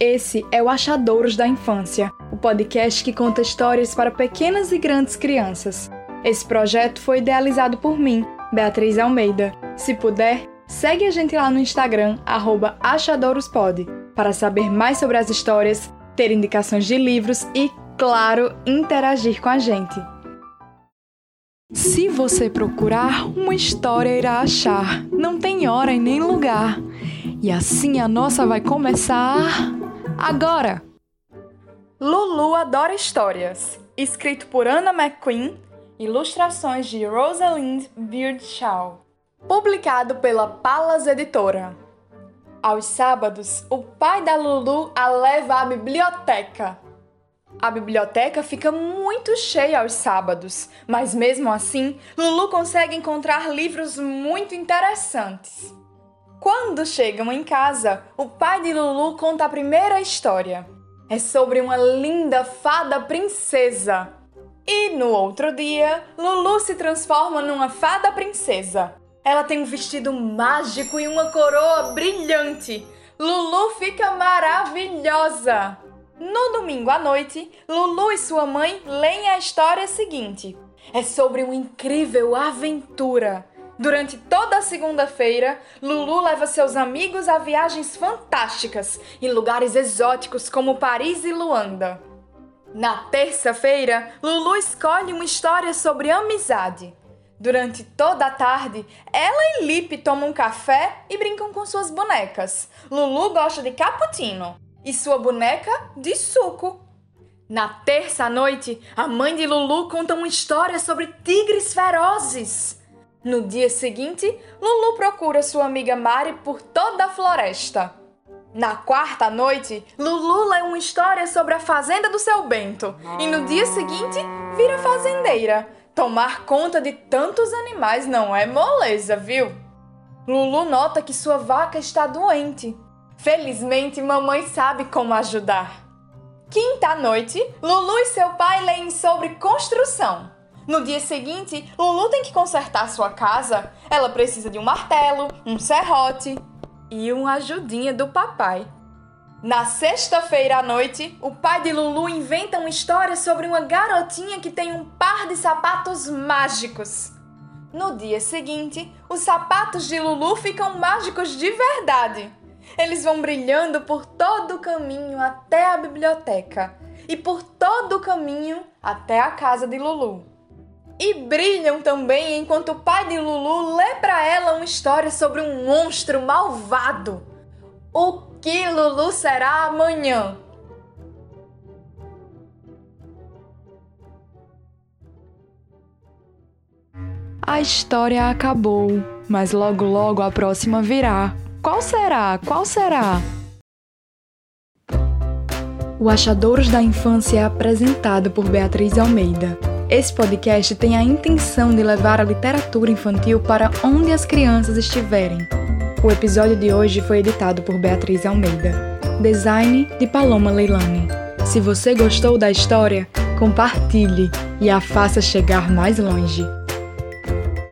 Esse é o Achadouros da Infância, o podcast que conta histórias para pequenas e grandes crianças. Esse projeto foi idealizado por mim, Beatriz Almeida. Se puder, segue a gente lá no Instagram, @achadoorospod, para saber mais sobre as histórias, ter indicações de livros e, claro, interagir com a gente. Se você procurar, uma história irá achar. Não tem hora e nem lugar. E assim a nossa vai começar agora! Lulu adora histórias. Escrito por Anna McQueen, ilustrações de Rosalind Beardshaw. Publicado pela Palas Editora. Aos sábados, o pai da Lulu a leva à biblioteca a biblioteca fica muito cheia aos sábados, mas mesmo assim, Lulu consegue encontrar livros muito interessantes. Quando chegam em casa, o pai de Lulu conta a primeira história. É sobre uma linda fada princesa. E no outro dia, Lulu se transforma numa fada princesa. Ela tem um vestido mágico e uma coroa brilhante. Lulu fica maravilhosa. No domingo à noite, Lulu e sua mãe leem a história seguinte. É sobre uma incrível aventura. Durante toda a segunda-feira, Lulu leva seus amigos a viagens fantásticas em lugares exóticos como Paris e Luanda. Na terça-feira, Lulu escolhe uma história sobre amizade. Durante toda a tarde, ela e Lip tomam café e brincam com suas bonecas. Lulu gosta de cappuccino e sua boneca de suco. Na terça noite, a mãe de Lulu conta uma história sobre tigres ferozes. No dia seguinte, Lulu procura sua amiga Mari por toda a floresta. Na quarta noite, Lulu lê uma história sobre a fazenda do seu Bento. E no dia seguinte, vira fazendeira. Tomar conta de tantos animais não é moleza, viu? Lulu nota que sua vaca está doente Felizmente, mamãe sabe como ajudar. Quinta noite, Lulu e seu pai leem sobre construção. No dia seguinte, Lulu tem que consertar sua casa. Ela precisa de um martelo, um serrote e uma ajudinha do papai. Na sexta-feira à noite, o pai de Lulu inventa uma história sobre uma garotinha que tem um par de sapatos mágicos. No dia seguinte, os sapatos de Lulu ficam mágicos de verdade. Eles vão brilhando por todo o caminho até a biblioteca e por todo o caminho até a casa de Lulu. E brilham também enquanto o pai de Lulu lê para ela uma história sobre um monstro malvado. O que Lulu será amanhã? A história acabou, mas logo logo a próxima virá. Qual será? Qual será? O Achadouros da Infância é apresentado por Beatriz Almeida. Esse podcast tem a intenção de levar a literatura infantil para onde as crianças estiverem. O episódio de hoje foi editado por Beatriz Almeida. Design de Paloma Leilani. Se você gostou da história, compartilhe e a faça chegar mais longe.